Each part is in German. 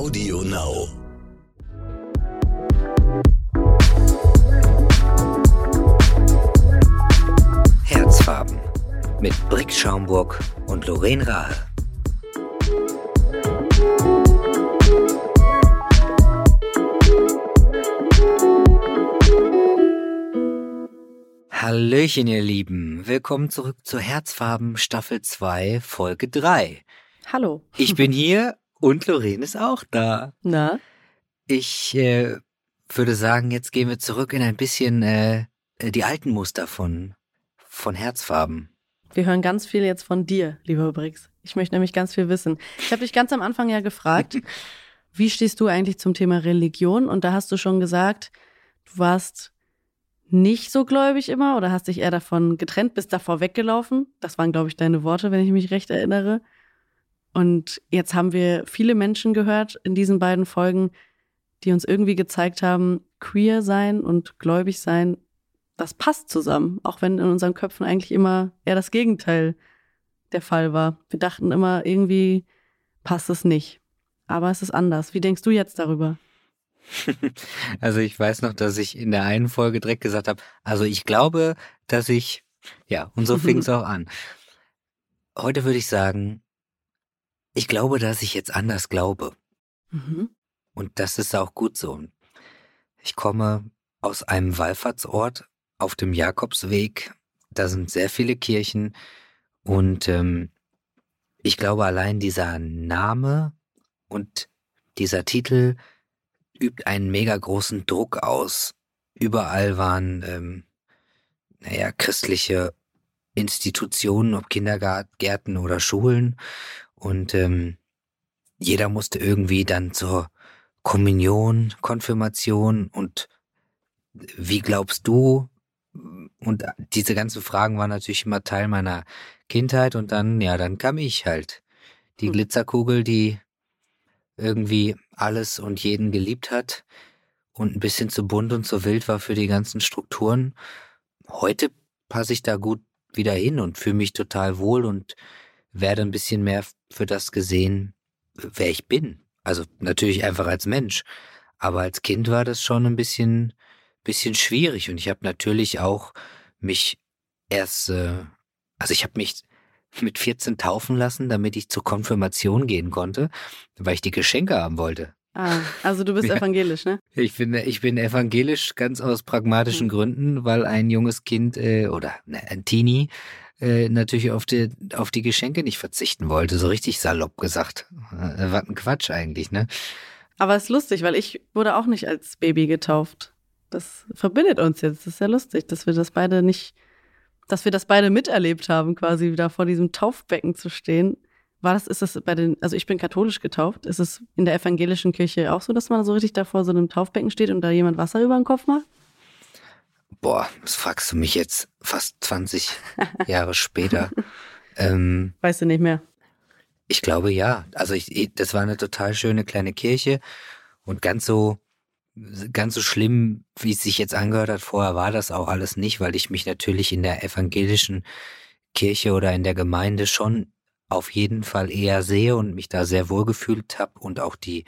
Audio Now. Herzfarben mit Brick Schaumburg und Lorraine Rahe. Hallöchen, ihr Lieben. Willkommen zurück zu Herzfarben Staffel 2, Folge 3. Hallo. Ich bin hier und Lorraine ist auch da. Na? Ich äh, würde sagen, jetzt gehen wir zurück in ein bisschen äh, die alten Muster von, von Herzfarben. Wir hören ganz viel jetzt von dir, lieber Brix. Ich möchte nämlich ganz viel wissen. Ich habe dich ganz am Anfang ja gefragt, wie stehst du eigentlich zum Thema Religion? Und da hast du schon gesagt, du warst nicht so gläubig immer oder hast dich eher davon getrennt, bist davor weggelaufen. Das waren, glaube ich, deine Worte, wenn ich mich recht erinnere. Und jetzt haben wir viele Menschen gehört in diesen beiden Folgen, die uns irgendwie gezeigt haben, queer sein und gläubig sein, das passt zusammen, auch wenn in unseren Köpfen eigentlich immer eher das Gegenteil der Fall war. Wir dachten immer, irgendwie passt es nicht. Aber es ist anders. Wie denkst du jetzt darüber? Also ich weiß noch, dass ich in der einen Folge direkt gesagt habe, also ich glaube, dass ich, ja, und so fing es auch an. Heute würde ich sagen, ich glaube, dass ich jetzt anders glaube. Mhm. Und das ist auch gut so. Ich komme aus einem Wallfahrtsort auf dem Jakobsweg. Da sind sehr viele Kirchen. Und ähm, ich glaube, allein dieser Name und dieser Titel übt einen mega großen Druck aus. Überall waren, ähm, naja, christliche Institutionen, ob Kindergärten oder Schulen. Und ähm, jeder musste irgendwie dann zur Kommunion, Konfirmation und wie glaubst du? Und diese ganzen Fragen waren natürlich immer Teil meiner Kindheit und dann, ja, dann kam ich halt. Die Hm. Glitzerkugel, die irgendwie alles und jeden geliebt hat und ein bisschen zu bunt und zu wild war für die ganzen Strukturen. Heute passe ich da gut wieder hin und fühle mich total wohl und werde ein bisschen mehr für das gesehen, wer ich bin. Also natürlich einfach als Mensch. Aber als Kind war das schon ein bisschen, bisschen schwierig und ich habe natürlich auch mich erst, äh, also ich habe mich mit 14 taufen lassen, damit ich zur Konfirmation gehen konnte, weil ich die Geschenke haben wollte. Ah, also du bist Ja. evangelisch, ne? Ich bin, ich bin evangelisch ganz aus pragmatischen Hm. Gründen, weil ein junges Kind äh, oder ne, ein Teenie äh, natürlich auf die, auf die Geschenke nicht verzichten wollte. So richtig salopp gesagt. Äh, was ein Quatsch eigentlich, ne? Aber es ist lustig, weil ich wurde auch nicht als Baby getauft. Das verbindet uns jetzt. Das ist ja lustig, dass wir das beide nicht, dass wir das beide miterlebt haben, quasi da vor diesem Taufbecken zu stehen. War das, ist das bei den, also ich bin katholisch getauft. Ist es in der evangelischen Kirche auch so, dass man so richtig da vor so einem Taufbecken steht und da jemand Wasser über den Kopf macht? Boah, das fragst du mich jetzt fast 20 Jahre später. Ähm, Weißt du nicht mehr. Ich glaube ja. Also ich, das war eine total schöne kleine Kirche und ganz so ganz so schlimm, wie es sich jetzt angehört hat, vorher war das auch alles nicht, weil ich mich natürlich in der evangelischen Kirche oder in der Gemeinde schon auf jeden Fall eher sehe und mich da sehr wohl gefühlt habe und auch die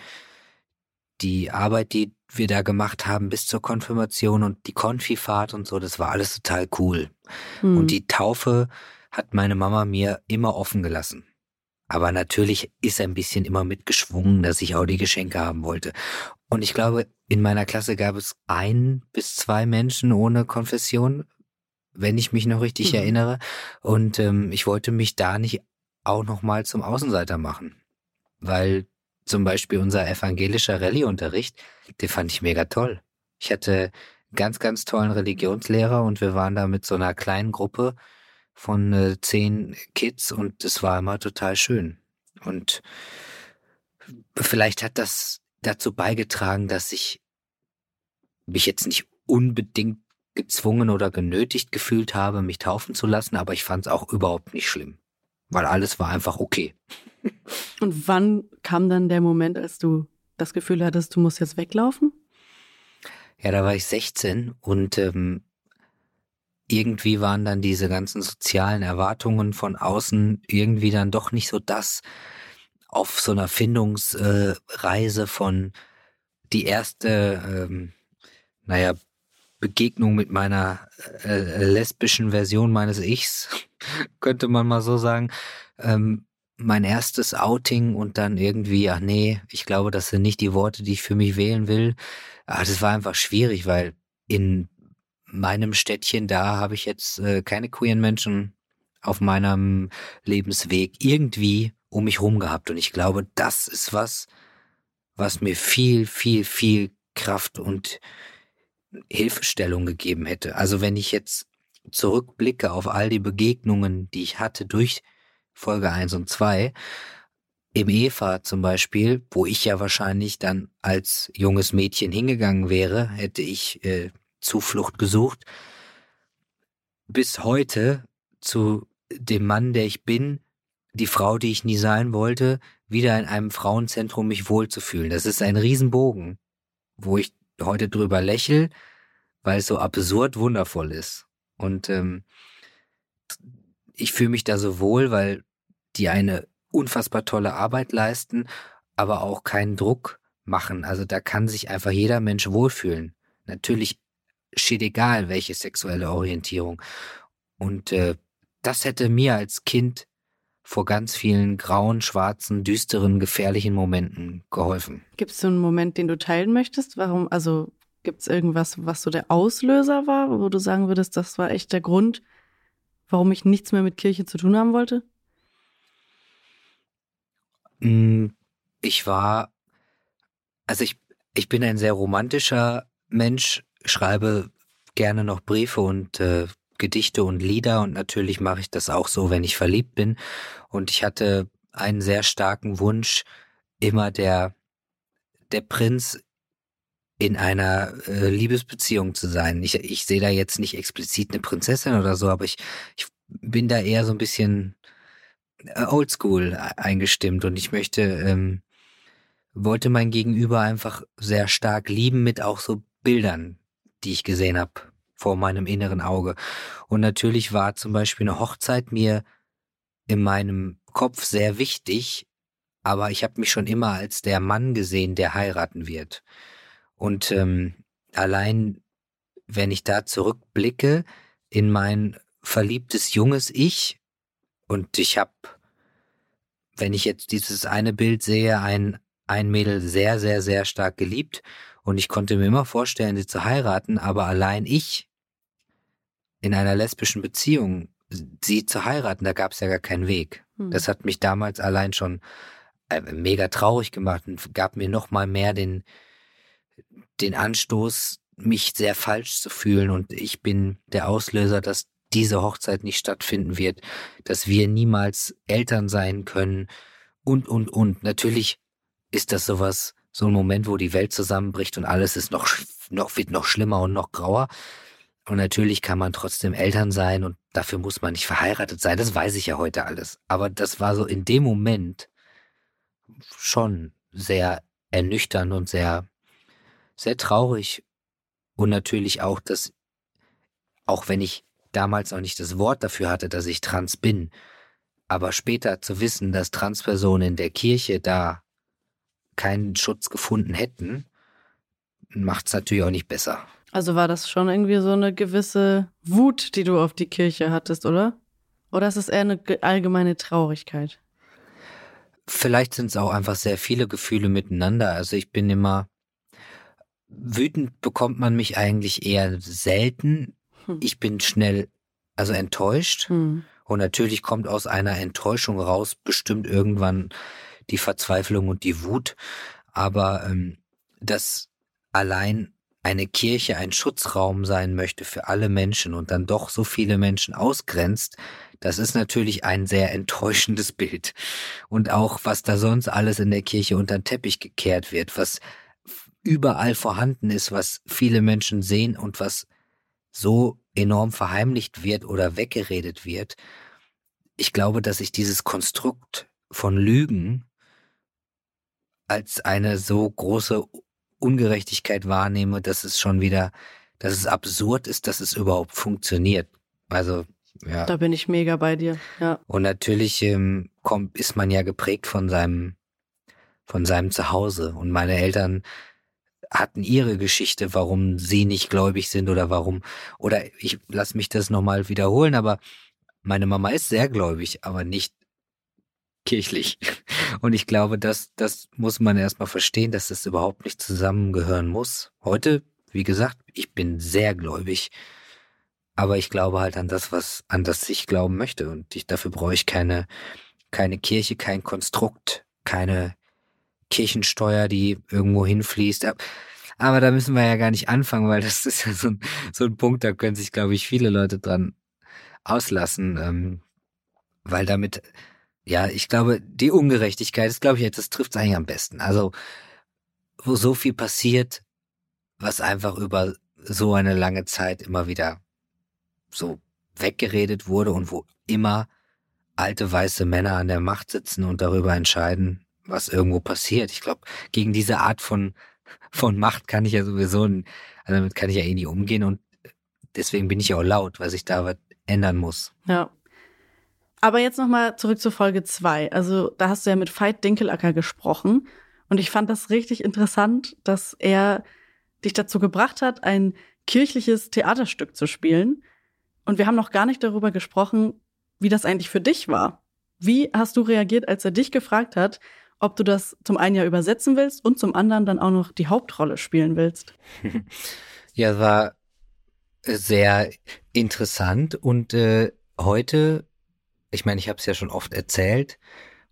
die Arbeit, die wir da gemacht haben bis zur Konfirmation und die Konfifahrt und so, das war alles total cool. Hm. Und die Taufe hat meine Mama mir immer offen gelassen. Aber natürlich ist ein bisschen immer mitgeschwungen, dass ich auch die Geschenke haben wollte. Und ich glaube, in meiner Klasse gab es ein bis zwei Menschen ohne Konfession, wenn ich mich noch richtig Mhm. erinnere. Und ähm, ich wollte mich da nicht auch noch mal zum Außenseiter machen. Weil zum Beispiel unser evangelischer Rallye-Unterricht, den fand ich mega toll. Ich hatte ganz, ganz tollen Religionslehrer und wir waren da mit so einer kleinen Gruppe von äh, zehn Kids und es war immer total schön. Und vielleicht hat das dazu beigetragen, dass ich mich jetzt nicht unbedingt gezwungen oder genötigt gefühlt habe, mich taufen zu lassen, aber ich fand es auch überhaupt nicht schlimm, weil alles war einfach okay. Und wann kam dann der Moment, als du das Gefühl hattest, du musst jetzt weglaufen? Ja, da war ich 16 und ähm, irgendwie waren dann diese ganzen sozialen Erwartungen von außen irgendwie dann doch nicht so das, auf so einer Findungsreise von die erste, ähm, naja, Begegnung mit meiner äh, lesbischen Version meines Ichs, könnte man mal so sagen. Ähm, mein erstes Outing und dann irgendwie, ach nee, ich glaube, das sind nicht die Worte, die ich für mich wählen will. Aber ah, das war einfach schwierig, weil in meinem Städtchen da habe ich jetzt äh, keine queeren Menschen auf meinem Lebensweg irgendwie um mich rum gehabt. Und ich glaube, das ist was, was mir viel, viel, viel Kraft und Hilfestellung gegeben hätte. Also wenn ich jetzt zurückblicke auf all die Begegnungen, die ich hatte durch Folge 1 und 2, im Eva zum Beispiel, wo ich ja wahrscheinlich dann als junges Mädchen hingegangen wäre, hätte ich äh, Zuflucht gesucht. Bis heute zu dem Mann, der ich bin, die Frau, die ich nie sein wollte, wieder in einem Frauenzentrum mich wohlzufühlen. Das ist ein Riesenbogen, wo ich heute drüber lächel, weil es so absurd wundervoll ist. Und ähm, ich fühle mich da so wohl, weil die eine unfassbar tolle Arbeit leisten, aber auch keinen Druck machen. Also da kann sich einfach jeder Mensch wohlfühlen. Natürlich steht egal, welche sexuelle Orientierung. Und äh, das hätte mir als Kind vor ganz vielen grauen, schwarzen, düsteren, gefährlichen Momenten geholfen. Gibt es so einen Moment, den du teilen möchtest? Warum, also gibt es irgendwas, was so der Auslöser war, wo du sagen würdest, das war echt der Grund, warum ich nichts mehr mit Kirche zu tun haben wollte? Hm, ich war, also ich, ich bin ein sehr romantischer Mensch, schreibe gerne noch Briefe und äh, Gedichte und Lieder und natürlich mache ich das auch so, wenn ich verliebt bin. Und ich hatte einen sehr starken Wunsch, immer der, der Prinz in einer äh, Liebesbeziehung zu sein. Ich, ich sehe da jetzt nicht explizit eine Prinzessin oder so, aber ich, ich bin da eher so ein bisschen äh, oldschool eingestimmt und ich möchte, ähm, wollte mein Gegenüber einfach sehr stark lieben mit auch so Bildern, die ich gesehen habe vor meinem inneren Auge. Und natürlich war zum Beispiel eine Hochzeit mir in meinem Kopf sehr wichtig, aber ich habe mich schon immer als der Mann gesehen, der heiraten wird. Und ähm, allein, wenn ich da zurückblicke in mein verliebtes junges Ich, und ich habe, wenn ich jetzt dieses eine Bild sehe, ein, ein Mädel sehr, sehr, sehr stark geliebt, und ich konnte mir immer vorstellen, sie zu heiraten, aber allein ich in einer lesbischen Beziehung sie zu heiraten, da gab es ja gar keinen Weg. Hm. Das hat mich damals allein schon äh, mega traurig gemacht und gab mir noch mal mehr den den Anstoß, mich sehr falsch zu fühlen und ich bin der Auslöser, dass diese Hochzeit nicht stattfinden wird, dass wir niemals Eltern sein können und und und. Natürlich ist das sowas, so ein Moment, wo die Welt zusammenbricht und alles ist noch noch wird noch schlimmer und noch grauer. Und natürlich kann man trotzdem Eltern sein und dafür muss man nicht verheiratet sein. Das weiß ich ja heute alles. Aber das war so in dem Moment schon sehr ernüchternd und sehr, sehr traurig. Und natürlich auch, dass, auch wenn ich damals noch nicht das Wort dafür hatte, dass ich trans bin, aber später zu wissen, dass Transpersonen in der Kirche da keinen Schutz gefunden hätten, macht es natürlich auch nicht besser. Also war das schon irgendwie so eine gewisse Wut, die du auf die Kirche hattest, oder? Oder ist es eher eine allgemeine Traurigkeit? Vielleicht sind es auch einfach sehr viele Gefühle miteinander. Also ich bin immer wütend bekommt man mich eigentlich eher selten. Hm. Ich bin schnell, also enttäuscht. Hm. Und natürlich kommt aus einer Enttäuschung raus bestimmt irgendwann die Verzweiflung und die Wut. Aber ähm, das allein eine Kirche ein Schutzraum sein möchte für alle Menschen und dann doch so viele Menschen ausgrenzt, das ist natürlich ein sehr enttäuschendes Bild. Und auch, was da sonst alles in der Kirche unter den Teppich gekehrt wird, was überall vorhanden ist, was viele Menschen sehen und was so enorm verheimlicht wird oder weggeredet wird. Ich glaube, dass ich dieses Konstrukt von Lügen als eine so große Ungerechtigkeit wahrnehme, dass es schon wieder, dass es absurd ist, dass es überhaupt funktioniert. Also ja. Da bin ich mega bei dir. Ja. Und natürlich ähm, kommt, ist man ja geprägt von seinem von seinem Zuhause. Und meine Eltern hatten ihre Geschichte, warum sie nicht gläubig sind oder warum, oder ich lass mich das nochmal wiederholen, aber meine Mama ist sehr gläubig, aber nicht kirchlich. Und ich glaube, das, das muss man erstmal verstehen, dass das überhaupt nicht zusammengehören muss. Heute, wie gesagt, ich bin sehr gläubig. Aber ich glaube halt an das, was, an das ich glauben möchte. Und ich, dafür brauche ich keine, keine Kirche, kein Konstrukt, keine Kirchensteuer, die irgendwo hinfließt. Aber da müssen wir ja gar nicht anfangen, weil das ist ja so ein, so ein Punkt, da können sich, glaube ich, viele Leute dran auslassen, ähm, weil damit, ja, ich glaube, die Ungerechtigkeit, das glaube ich, das trifft es eigentlich am besten. Also, wo so viel passiert, was einfach über so eine lange Zeit immer wieder so weggeredet wurde und wo immer alte weiße Männer an der Macht sitzen und darüber entscheiden, was irgendwo passiert. Ich glaube, gegen diese Art von, von Macht kann ich ja sowieso, also damit kann ich ja eh nie umgehen und deswegen bin ich ja auch laut, weil sich da was ändern muss. Ja. Aber jetzt nochmal zurück zur Folge zwei. Also da hast du ja mit Veit Dinkelacker gesprochen und ich fand das richtig interessant, dass er dich dazu gebracht hat, ein kirchliches Theaterstück zu spielen. Und wir haben noch gar nicht darüber gesprochen, wie das eigentlich für dich war. Wie hast du reagiert, als er dich gefragt hat, ob du das zum einen ja übersetzen willst und zum anderen dann auch noch die Hauptrolle spielen willst? Ja, war sehr interessant und äh, heute, ich meine, ich habe es ja schon oft erzählt,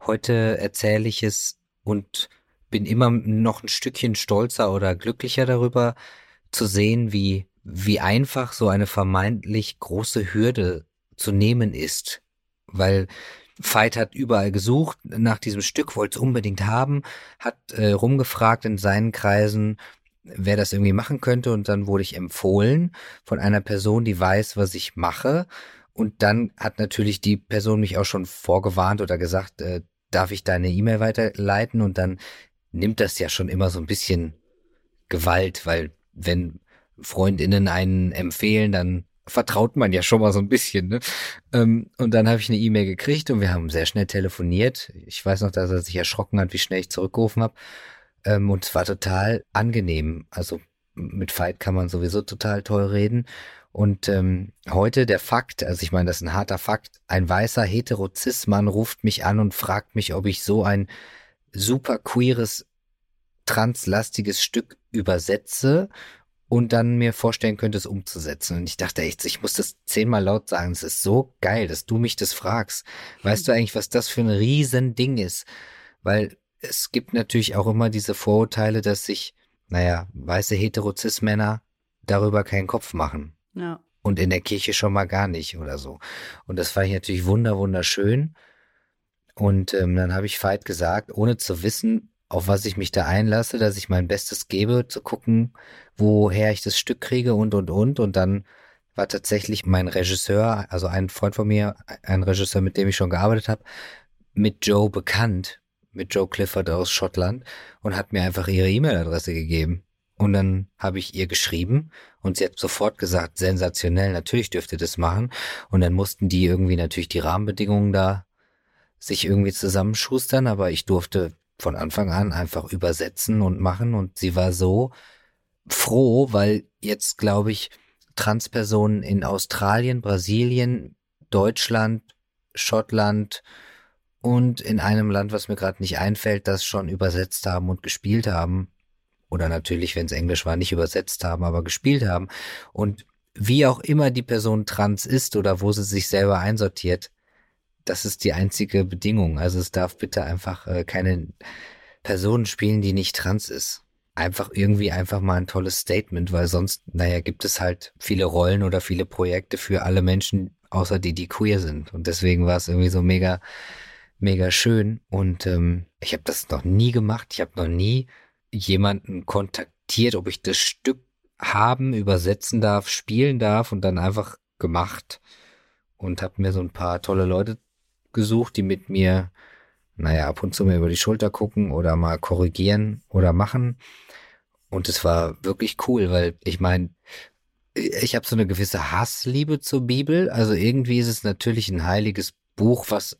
heute erzähle ich es und bin immer noch ein Stückchen stolzer oder glücklicher darüber zu sehen, wie wie einfach so eine vermeintlich große Hürde zu nehmen ist, weil Veit hat überall gesucht nach diesem Stück, wollte es unbedingt haben, hat äh, rumgefragt in seinen Kreisen, wer das irgendwie machen könnte und dann wurde ich empfohlen von einer Person, die weiß, was ich mache. Und dann hat natürlich die Person mich auch schon vorgewarnt oder gesagt, äh, darf ich deine E-Mail weiterleiten? Und dann nimmt das ja schon immer so ein bisschen Gewalt, weil wenn Freundinnen einen empfehlen, dann vertraut man ja schon mal so ein bisschen. Ne? Ähm, und dann habe ich eine E-Mail gekriegt und wir haben sehr schnell telefoniert. Ich weiß noch, dass er sich erschrocken hat, wie schnell ich zurückgerufen habe. Ähm, und es war total angenehm. Also mit Fight kann man sowieso total toll reden. Und ähm, heute der Fakt, also ich meine, das ist ein harter Fakt, ein weißer Heterozismann ruft mich an und fragt mich, ob ich so ein super queeres, translastiges Stück übersetze und dann mir vorstellen könnte, es umzusetzen. Und ich dachte echt, ich muss das zehnmal laut sagen. Es ist so geil, dass du mich das fragst. Weißt du eigentlich, was das für ein Riesending ist? Weil es gibt natürlich auch immer diese Vorurteile, dass sich, naja, weiße Heterozis-Männer darüber keinen Kopf machen. Ja. Und in der Kirche schon mal gar nicht oder so. Und das fand ich natürlich wunder, wunderschön. Und ähm, dann habe ich Veit gesagt, ohne zu wissen, auf was ich mich da einlasse, dass ich mein Bestes gebe, zu gucken, woher ich das Stück kriege und, und, und. Und dann war tatsächlich mein Regisseur, also ein Freund von mir, ein Regisseur, mit dem ich schon gearbeitet habe, mit Joe bekannt, mit Joe Clifford aus Schottland und hat mir einfach ihre E-Mail-Adresse gegeben. Und dann habe ich ihr geschrieben und sie hat sofort gesagt, sensationell, natürlich dürfte das machen. Und dann mussten die irgendwie natürlich die Rahmenbedingungen da sich irgendwie zusammenschustern, aber ich durfte von Anfang an einfach übersetzen und machen und sie war so froh, weil jetzt glaube ich Transpersonen in Australien, Brasilien, Deutschland, Schottland und in einem Land, was mir gerade nicht einfällt, das schon übersetzt haben und gespielt haben. Oder natürlich, wenn es Englisch war, nicht übersetzt haben, aber gespielt haben. Und wie auch immer die Person trans ist oder wo sie sich selber einsortiert, das ist die einzige Bedingung. Also es darf bitte einfach äh, keine Person spielen, die nicht trans ist. Einfach irgendwie einfach mal ein tolles Statement, weil sonst, naja, gibt es halt viele Rollen oder viele Projekte für alle Menschen, außer die, die queer sind. Und deswegen war es irgendwie so mega, mega schön. Und ähm, ich habe das noch nie gemacht. Ich habe noch nie jemanden kontaktiert, ob ich das Stück haben, übersetzen darf, spielen darf und dann einfach gemacht und habe mir so ein paar tolle Leute gesucht, die mit mir, naja, ab und zu mal über die Schulter gucken oder mal korrigieren oder machen. Und es war wirklich cool, weil ich meine, ich habe so eine gewisse Hassliebe zur Bibel. Also irgendwie ist es natürlich ein heiliges Buch, was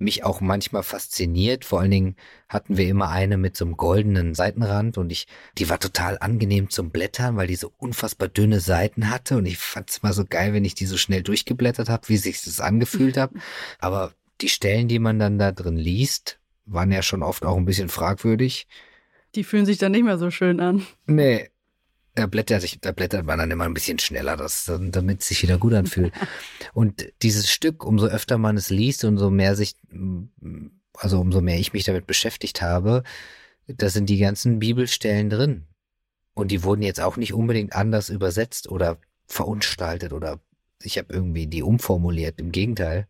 mich auch manchmal fasziniert. Vor allen Dingen hatten wir immer eine mit so einem goldenen Seitenrand und ich, die war total angenehm zum Blättern, weil die so unfassbar dünne Seiten hatte und ich fand es mal so geil, wenn ich die so schnell durchgeblättert habe, wie sich das angefühlt hat. Aber die Stellen, die man dann da drin liest, waren ja schon oft auch ein bisschen fragwürdig. Die fühlen sich dann nicht mehr so schön an. Nee, da blättert, sich, da blättert man dann immer ein bisschen schneller, das, damit es sich wieder gut anfühlt. und dieses Stück, umso öfter man es liest, umso mehr sich, also umso mehr ich mich damit beschäftigt habe, da sind die ganzen Bibelstellen drin. Und die wurden jetzt auch nicht unbedingt anders übersetzt oder verunstaltet oder ich habe irgendwie die umformuliert. Im Gegenteil.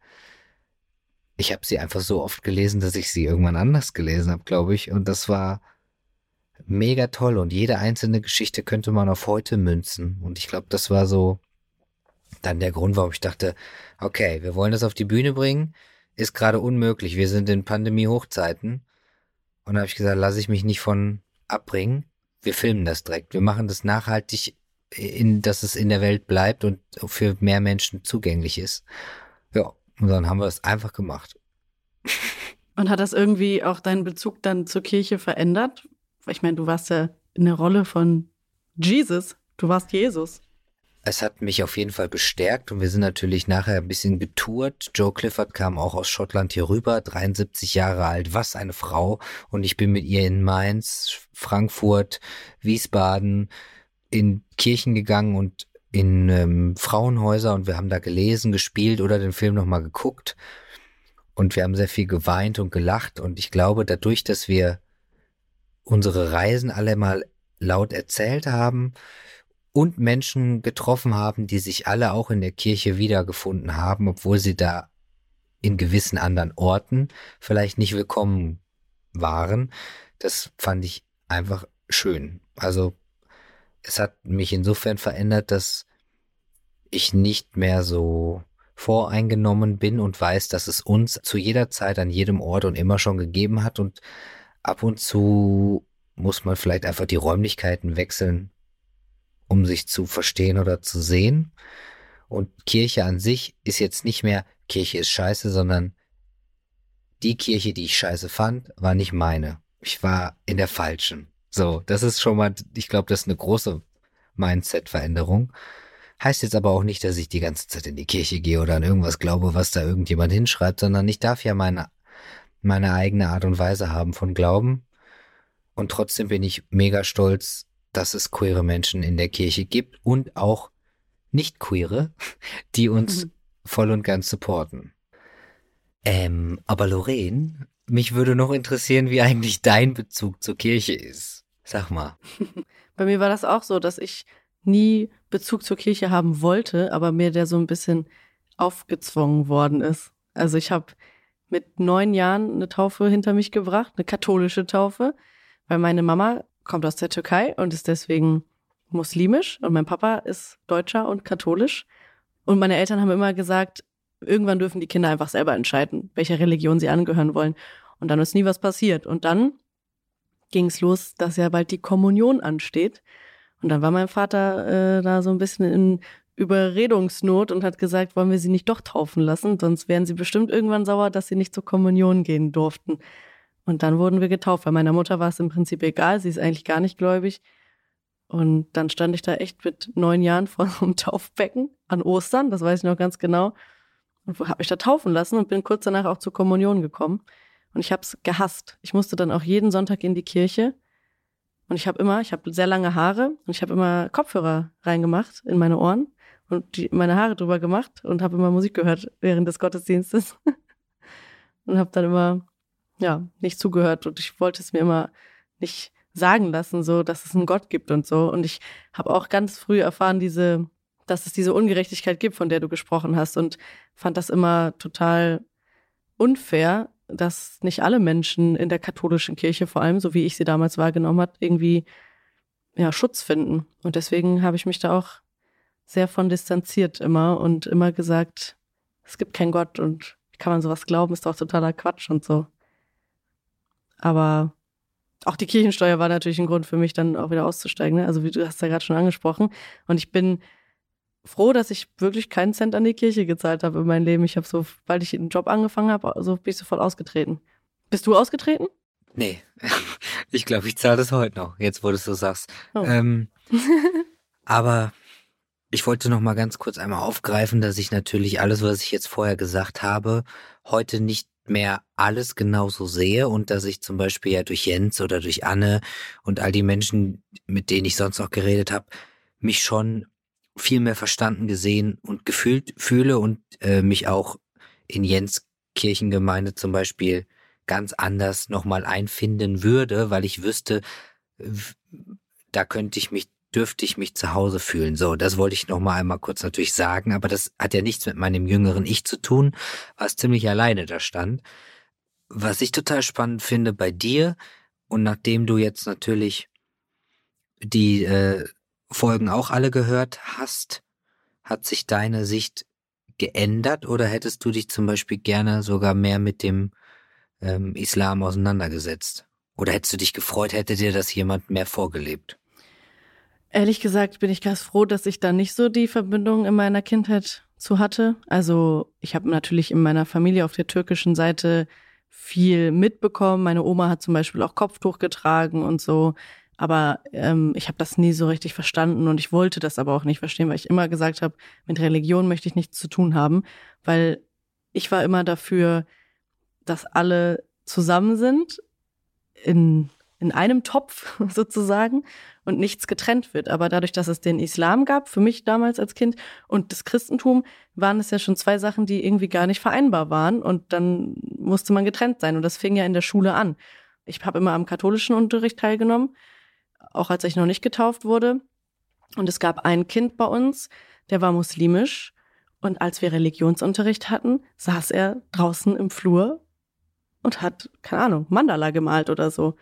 Ich habe sie einfach so oft gelesen, dass ich sie irgendwann anders gelesen habe, glaube ich. Und das war mega toll und jede einzelne Geschichte könnte man auf heute münzen. Und ich glaube, das war so dann der Grund, warum ich dachte, okay, wir wollen das auf die Bühne bringen, ist gerade unmöglich. Wir sind in Pandemie-Hochzeiten. Und da habe ich gesagt, lasse ich mich nicht von abbringen. Wir filmen das direkt. Wir machen das nachhaltig, in, dass es in der Welt bleibt und für mehr Menschen zugänglich ist. Ja, und dann haben wir es einfach gemacht. Und hat das irgendwie auch deinen Bezug dann zur Kirche verändert? Ich meine, du warst ja in der Rolle von Jesus. Du warst Jesus. Es hat mich auf jeden Fall bestärkt und wir sind natürlich nachher ein bisschen getourt. Joe Clifford kam auch aus Schottland hier rüber, 73 Jahre alt, was eine Frau. Und ich bin mit ihr in Mainz, Frankfurt, Wiesbaden, in Kirchen gegangen und in ähm, Frauenhäuser und wir haben da gelesen, gespielt oder den Film nochmal geguckt. Und wir haben sehr viel geweint und gelacht und ich glaube, dadurch, dass wir unsere Reisen alle mal laut erzählt haben und Menschen getroffen haben, die sich alle auch in der Kirche wiedergefunden haben, obwohl sie da in gewissen anderen Orten vielleicht nicht willkommen waren. Das fand ich einfach schön. Also es hat mich insofern verändert, dass ich nicht mehr so voreingenommen bin und weiß, dass es uns zu jeder Zeit an jedem Ort und immer schon gegeben hat und ab und zu muss man vielleicht einfach die Räumlichkeiten wechseln, um sich zu verstehen oder zu sehen. Und Kirche an sich ist jetzt nicht mehr Kirche ist scheiße, sondern die Kirche, die ich scheiße fand, war nicht meine. Ich war in der falschen. So, das ist schon mal, ich glaube, das ist eine große Mindset-Veränderung. Heißt jetzt aber auch nicht, dass ich die ganze Zeit in die Kirche gehe oder an irgendwas glaube, was da irgendjemand hinschreibt, sondern ich darf ja meine meine eigene Art und Weise haben von Glauben. Und trotzdem bin ich mega stolz, dass es queere Menschen in der Kirche gibt und auch nicht queere, die uns mhm. voll und ganz supporten. Ähm, aber Lorraine, mich würde noch interessieren, wie eigentlich dein Bezug zur Kirche ist. Sag mal. Bei mir war das auch so, dass ich nie Bezug zur Kirche haben wollte, aber mir der so ein bisschen aufgezwungen worden ist. Also ich habe mit neun Jahren eine Taufe hinter mich gebracht, eine katholische Taufe, weil meine Mama kommt aus der Türkei und ist deswegen muslimisch und mein Papa ist Deutscher und katholisch. Und meine Eltern haben immer gesagt, irgendwann dürfen die Kinder einfach selber entscheiden, welcher Religion sie angehören wollen. Und dann ist nie was passiert. Und dann ging es los, dass ja bald die Kommunion ansteht. Und dann war mein Vater äh, da so ein bisschen in Überredungsnot und hat gesagt, wollen wir sie nicht doch taufen lassen, sonst wären sie bestimmt irgendwann sauer, dass sie nicht zur Kommunion gehen durften. Und dann wurden wir getauft. Bei meiner Mutter war es im Prinzip egal, sie ist eigentlich gar nicht gläubig. Und dann stand ich da echt mit neun Jahren vor so einem Taufbecken an Ostern, das weiß ich noch ganz genau. Und habe mich da taufen lassen und bin kurz danach auch zur Kommunion gekommen. Und ich habe es gehasst. Ich musste dann auch jeden Sonntag in die Kirche. Und ich habe immer, ich habe sehr lange Haare und ich habe immer Kopfhörer reingemacht in meine Ohren und die, meine Haare drüber gemacht und habe immer Musik gehört während des Gottesdienstes. und habe dann immer, ja, nicht zugehört und ich wollte es mir immer nicht sagen lassen, so, dass es einen Gott gibt und so. Und ich habe auch ganz früh erfahren, diese, dass es diese Ungerechtigkeit gibt, von der du gesprochen hast und fand das immer total unfair, dass nicht alle Menschen in der katholischen Kirche, vor allem so wie ich sie damals wahrgenommen hat, irgendwie ja Schutz finden. Und deswegen habe ich mich da auch sehr von distanziert immer und immer gesagt, es gibt keinen Gott und kann man sowas glauben, ist doch totaler Quatsch und so. Aber auch die Kirchensteuer war natürlich ein Grund für mich, dann auch wieder auszusteigen. Ne? Also wie du hast ja gerade schon angesprochen. Und ich bin froh, dass ich wirklich keinen Cent an die Kirche gezahlt habe in meinem Leben. Ich habe so, weil ich einen Job angefangen habe, so bin ich sofort ausgetreten. Bist du ausgetreten? Nee, ich glaube, ich zahle das heute noch, jetzt wo du es so sagst. Oh. Ähm, aber ich wollte noch mal ganz kurz einmal aufgreifen, dass ich natürlich alles, was ich jetzt vorher gesagt habe, heute nicht mehr alles genauso sehe und dass ich zum Beispiel ja durch Jens oder durch Anne und all die Menschen, mit denen ich sonst noch geredet habe, mich schon viel mehr verstanden, gesehen und gefühlt fühle und äh, mich auch in Jens Kirchengemeinde zum Beispiel ganz anders nochmal einfinden würde, weil ich wüsste, da könnte ich mich, dürfte ich mich zu Hause fühlen. So, das wollte ich nochmal einmal kurz natürlich sagen, aber das hat ja nichts mit meinem jüngeren Ich zu tun, was ziemlich alleine da stand. Was ich total spannend finde bei dir und nachdem du jetzt natürlich die äh, Folgen auch alle gehört hast, hat sich deine Sicht geändert oder hättest du dich zum Beispiel gerne sogar mehr mit dem ähm, Islam auseinandergesetzt? Oder hättest du dich gefreut, hätte dir das jemand mehr vorgelebt? Ehrlich gesagt bin ich ganz froh, dass ich da nicht so die Verbindung in meiner Kindheit zu hatte. Also ich habe natürlich in meiner Familie auf der türkischen Seite viel mitbekommen. Meine Oma hat zum Beispiel auch Kopftuch getragen und so. Aber ähm, ich habe das nie so richtig verstanden und ich wollte das aber auch nicht verstehen, weil ich immer gesagt habe, mit Religion möchte ich nichts zu tun haben, weil ich war immer dafür, dass alle zusammen sind in, in einem Topf sozusagen und nichts getrennt wird. Aber dadurch, dass es den Islam gab, für mich damals als Kind, und das Christentum, waren es ja schon zwei Sachen, die irgendwie gar nicht vereinbar waren. Und dann musste man getrennt sein. Und das fing ja in der Schule an. Ich habe immer am katholischen Unterricht teilgenommen, auch als ich noch nicht getauft wurde. Und es gab ein Kind bei uns, der war muslimisch. Und als wir Religionsunterricht hatten, saß er draußen im Flur und hat, keine Ahnung, Mandala gemalt oder so.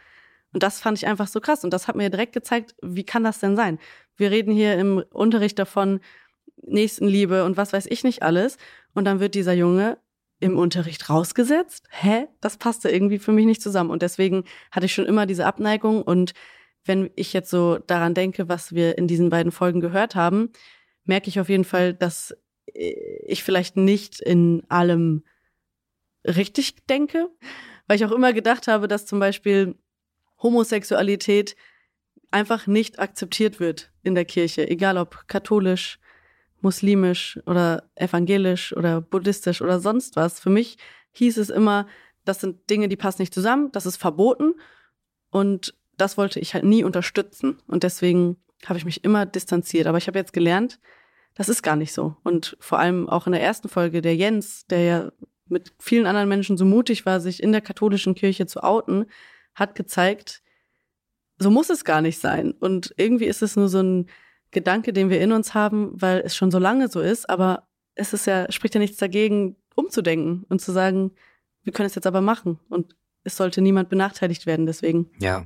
Und das fand ich einfach so krass. Und das hat mir direkt gezeigt, wie kann das denn sein? Wir reden hier im Unterricht davon, Nächstenliebe und was weiß ich nicht alles. Und dann wird dieser Junge im Unterricht rausgesetzt. Hä? Das passte irgendwie für mich nicht zusammen. Und deswegen hatte ich schon immer diese Abneigung. Und wenn ich jetzt so daran denke, was wir in diesen beiden Folgen gehört haben, merke ich auf jeden Fall, dass ich vielleicht nicht in allem richtig denke, weil ich auch immer gedacht habe, dass zum Beispiel Homosexualität einfach nicht akzeptiert wird in der Kirche, egal ob katholisch, muslimisch oder evangelisch oder buddhistisch oder sonst was. Für mich hieß es immer, das sind Dinge, die passen nicht zusammen, das ist verboten und das wollte ich halt nie unterstützen und deswegen habe ich mich immer distanziert. Aber ich habe jetzt gelernt, das ist gar nicht so. Und vor allem auch in der ersten Folge, der Jens, der ja mit vielen anderen Menschen so mutig war, sich in der katholischen Kirche zu outen, hat gezeigt, so muss es gar nicht sein. Und irgendwie ist es nur so ein Gedanke, den wir in uns haben, weil es schon so lange so ist, aber es ist ja, spricht ja nichts dagegen, umzudenken und zu sagen, wir können es jetzt aber machen. Und es sollte niemand benachteiligt werden, deswegen. Ja.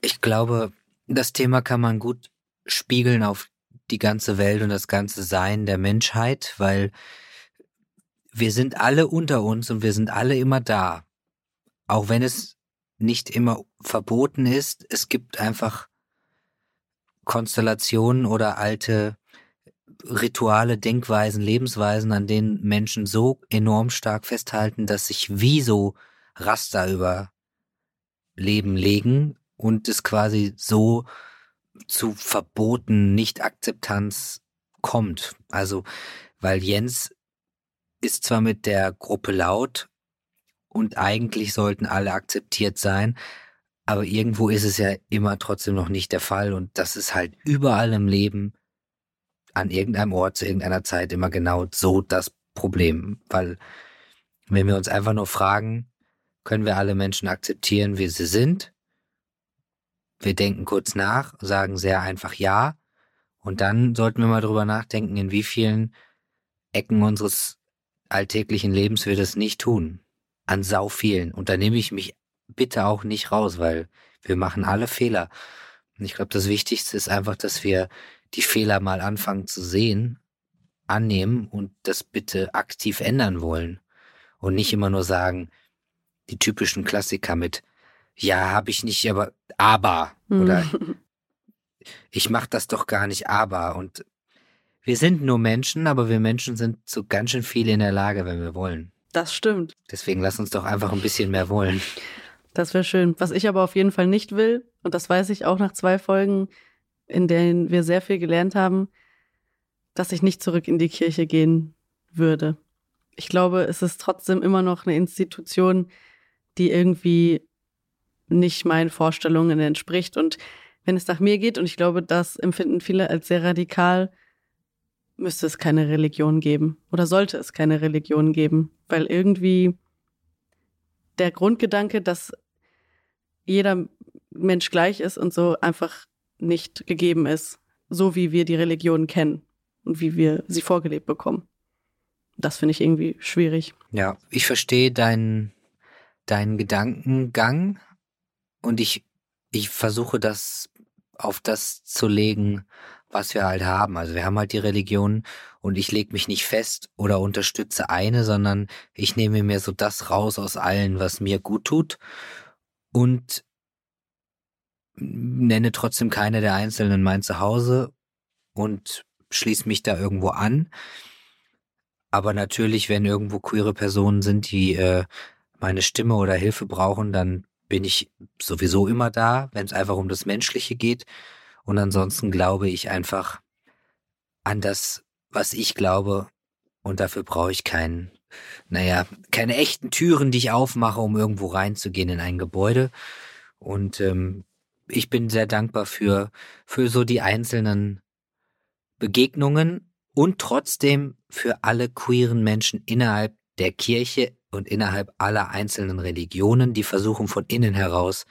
Ich glaube, das Thema kann man gut spiegeln auf die ganze Welt und das ganze Sein der Menschheit, weil wir sind alle unter uns und wir sind alle immer da. Auch wenn es nicht immer verboten ist, es gibt einfach Konstellationen oder alte Rituale, Denkweisen, Lebensweisen, an denen Menschen so enorm stark festhalten, dass sich wie so Raster über Leben legen und es quasi so zu Verboten, Nicht-Akzeptanz kommt. Also, weil Jens ist zwar mit der Gruppe laut und eigentlich sollten alle akzeptiert sein, aber irgendwo ist es ja immer trotzdem noch nicht der Fall und das ist halt überall im Leben an irgendeinem Ort zu irgendeiner Zeit immer genau so das Problem, weil wenn wir uns einfach nur fragen, können wir alle Menschen akzeptieren, wie sie sind? Wir denken kurz nach, sagen sehr einfach ja und dann sollten wir mal drüber nachdenken, in wie vielen Ecken unseres alltäglichen Lebens wir das nicht tun. An sau vielen. Und da nehme ich mich bitte auch nicht raus, weil wir machen alle Fehler. Und ich glaube, das Wichtigste ist einfach, dass wir die Fehler mal anfangen zu sehen, annehmen und das bitte aktiv ändern wollen. Und nicht immer nur sagen, die typischen Klassiker mit, ja, habe ich nicht, aber, aber, oder ich mach das doch gar nicht, aber. Und Wir sind nur Menschen, aber wir Menschen sind zu ganz schön viel in der Lage, wenn wir wollen. Das stimmt. Deswegen lass uns doch einfach ein bisschen mehr wollen. Das wäre schön. Was ich aber auf jeden Fall nicht will, und das weiß ich auch nach zwei Folgen, in denen wir sehr viel gelernt haben, dass ich nicht zurück in die Kirche gehen würde. Ich glaube, es ist trotzdem immer noch eine Institution, die irgendwie nicht meinen Vorstellungen entspricht. Und wenn es nach mir geht, und ich glaube, das empfinden viele als sehr radikal, müsste es keine Religion geben oder sollte es keine Religion geben, weil irgendwie der Grundgedanke, dass jeder Mensch gleich ist und so einfach nicht gegeben ist, so wie wir die Religion kennen und wie wir sie vorgelebt bekommen. Das finde ich irgendwie schwierig. Ja, ich verstehe deinen, deinen Gedankengang und ich, ich versuche das auf das zu legen, was wir halt haben. Also wir haben halt die Religion und ich lege mich nicht fest oder unterstütze eine, sondern ich nehme mir so das raus aus allen, was mir gut tut und nenne trotzdem keine der Einzelnen mein Zuhause und schließe mich da irgendwo an. Aber natürlich, wenn irgendwo queere Personen sind, die äh, meine Stimme oder Hilfe brauchen, dann bin ich sowieso immer da, wenn es einfach um das Menschliche geht. Und ansonsten glaube ich einfach an das, was ich glaube. Und dafür brauche ich keinen, naja, keine echten Türen, die ich aufmache, um irgendwo reinzugehen in ein Gebäude. Und ähm, ich bin sehr dankbar für, für so die einzelnen Begegnungen und trotzdem für alle queeren Menschen innerhalb der Kirche und innerhalb aller einzelnen Religionen, die versuchen von innen heraus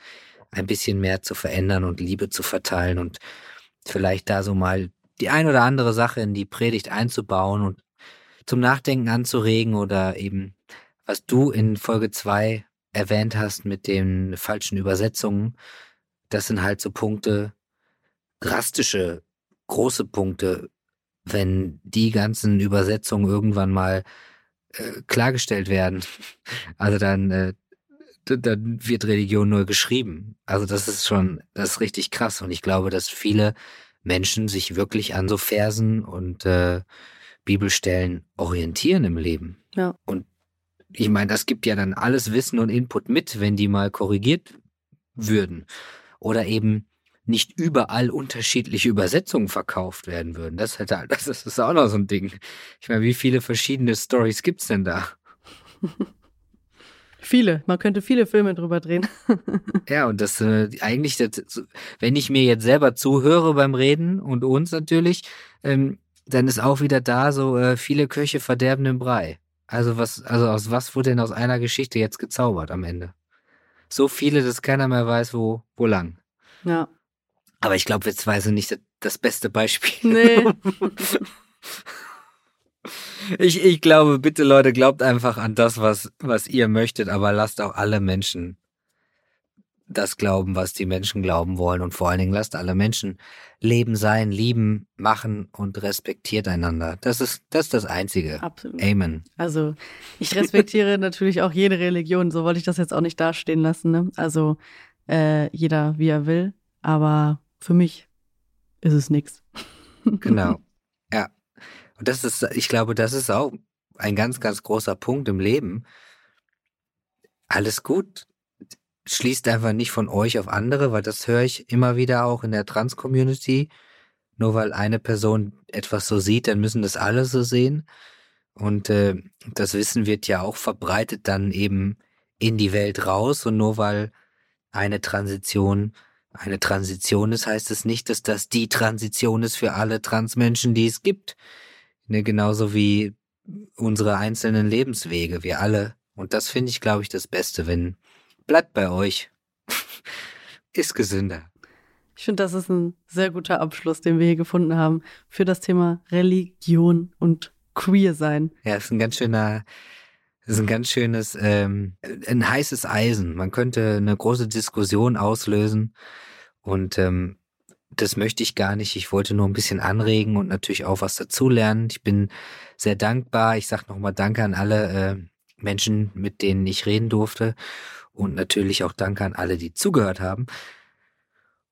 ein bisschen mehr zu verändern und Liebe zu verteilen und vielleicht da so mal die ein oder andere Sache in die Predigt einzubauen und zum Nachdenken anzuregen oder eben, was du in Folge zwei erwähnt hast mit den falschen Übersetzungen, das sind halt so Punkte, drastische, große Punkte, wenn die ganzen Übersetzungen irgendwann mal äh, klargestellt werden. Also dann, äh, dann wird Religion neu geschrieben. Also das ist schon, das ist richtig krass. Und ich glaube, dass viele Menschen sich wirklich an so Versen und äh, Bibelstellen orientieren im Leben. Ja. Und ich meine, das gibt ja dann alles Wissen und Input mit, wenn die mal korrigiert würden. Oder eben nicht überall unterschiedliche Übersetzungen verkauft werden würden. Das, hätte, das ist auch noch so ein Ding. Ich meine, wie viele verschiedene Stories gibt's denn da? Viele. Man könnte viele Filme drüber drehen. ja, und das äh, eigentlich, das, wenn ich mir jetzt selber zuhöre beim Reden und uns natürlich, ähm, dann ist auch wieder da so äh, viele Köche verderben den Brei. Also was, also aus was wurde denn aus einer Geschichte jetzt gezaubert am Ende? So viele, dass keiner mehr weiß, wo, wo lang. Ja. Aber ich glaube, sie nicht das beste Beispiel. Nee. ich, ich glaube, bitte Leute, glaubt einfach an das, was, was ihr möchtet, aber lasst auch alle Menschen das glauben, was die Menschen glauben wollen und vor allen Dingen lasst alle Menschen leben sein, lieben, machen und respektiert einander. Das ist das ist das einzige. Absolut. Amen. Also, ich respektiere natürlich auch jede Religion, so wollte ich das jetzt auch nicht dastehen lassen, ne? Also, äh, jeder wie er will, aber für mich ist es nichts. Genau. Und das ist ich glaube, das ist auch ein ganz ganz großer Punkt im Leben. Alles gut schließt einfach nicht von euch auf andere, weil das höre ich immer wieder auch in der Trans-Community. Nur weil eine Person etwas so sieht, dann müssen das alle so sehen. Und äh, das Wissen wird ja auch verbreitet dann eben in die Welt raus. Und nur weil eine Transition eine Transition ist, heißt es nicht, dass das die Transition ist für alle Transmenschen, die es gibt. Ne, genauso wie unsere einzelnen Lebenswege, wir alle. Und das finde ich, glaube ich, das Beste, wenn Bleibt bei euch. Ist gesünder. Ich finde, das ist ein sehr guter Abschluss, den wir hier gefunden haben für das Thema Religion und Queer sein. Ja, ist ein ganz schöner, ist ein ganz schönes, ähm, ein heißes Eisen. Man könnte eine große Diskussion auslösen und ähm, das möchte ich gar nicht. Ich wollte nur ein bisschen anregen und natürlich auch was dazulernen. Ich bin sehr dankbar. Ich sage nochmal Danke an alle äh, Menschen, mit denen ich reden durfte und natürlich auch Danke an alle, die zugehört haben.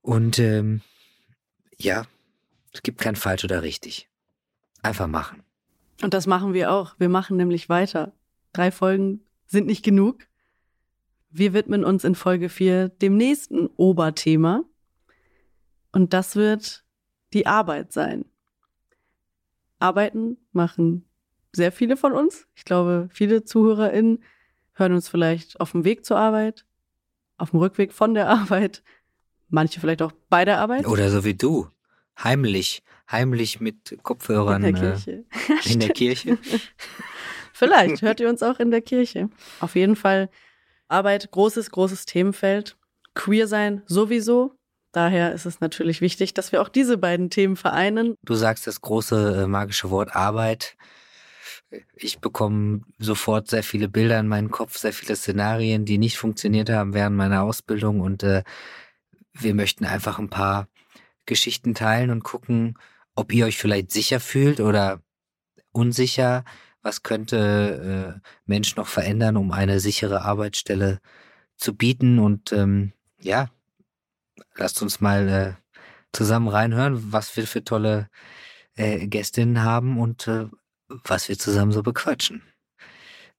Und ähm, ja, es gibt kein falsch oder richtig. Einfach machen. Und das machen wir auch. Wir machen nämlich weiter. Drei Folgen sind nicht genug. Wir widmen uns in Folge 4 dem nächsten Oberthema. Und das wird die Arbeit sein. Arbeiten machen sehr viele von uns. Ich glaube, viele ZuhörerInnen hören uns vielleicht auf dem Weg zur Arbeit, auf dem Rückweg von der Arbeit, manche vielleicht auch bei der Arbeit. Oder so wie du. Heimlich, heimlich mit Kopfhörern. In der Kirche. Äh, in der Kirche. vielleicht hört ihr uns auch in der Kirche. Auf jeden Fall Arbeit, großes, großes Themenfeld. Queer sein sowieso. Daher ist es natürlich wichtig, dass wir auch diese beiden Themen vereinen. Du sagst das große äh, magische Wort Arbeit. Ich bekomme sofort sehr viele Bilder in meinen Kopf, sehr viele Szenarien, die nicht funktioniert haben während meiner Ausbildung und äh, wir möchten einfach ein paar Geschichten teilen und gucken, ob ihr euch vielleicht sicher fühlt oder unsicher. Was könnte äh, Mensch noch verändern, um eine sichere Arbeitsstelle zu bieten? Und ähm, ja, lasst uns mal äh, zusammen reinhören, was wir für tolle äh, Gästinnen haben und äh, was wir zusammen so bequatschen.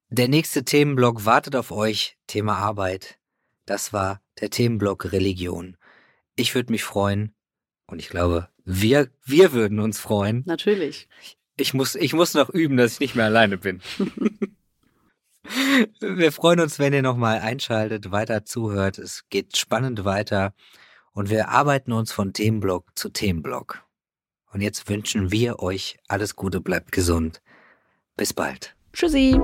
Der nächste Themenblock wartet auf euch, Thema Arbeit. Das war der Themenblock Religion. Ich würde mich freuen und ich glaube, wir, wir würden uns freuen. Natürlich. Ich muss, ich muss noch üben, dass ich nicht mehr alleine bin. wir freuen uns, wenn ihr nochmal einschaltet, weiter zuhört. Es geht spannend weiter und wir arbeiten uns von Themenblock zu Themenblock. Und jetzt wünschen wir euch alles Gute, bleibt gesund. Bis bald. Tschüssi.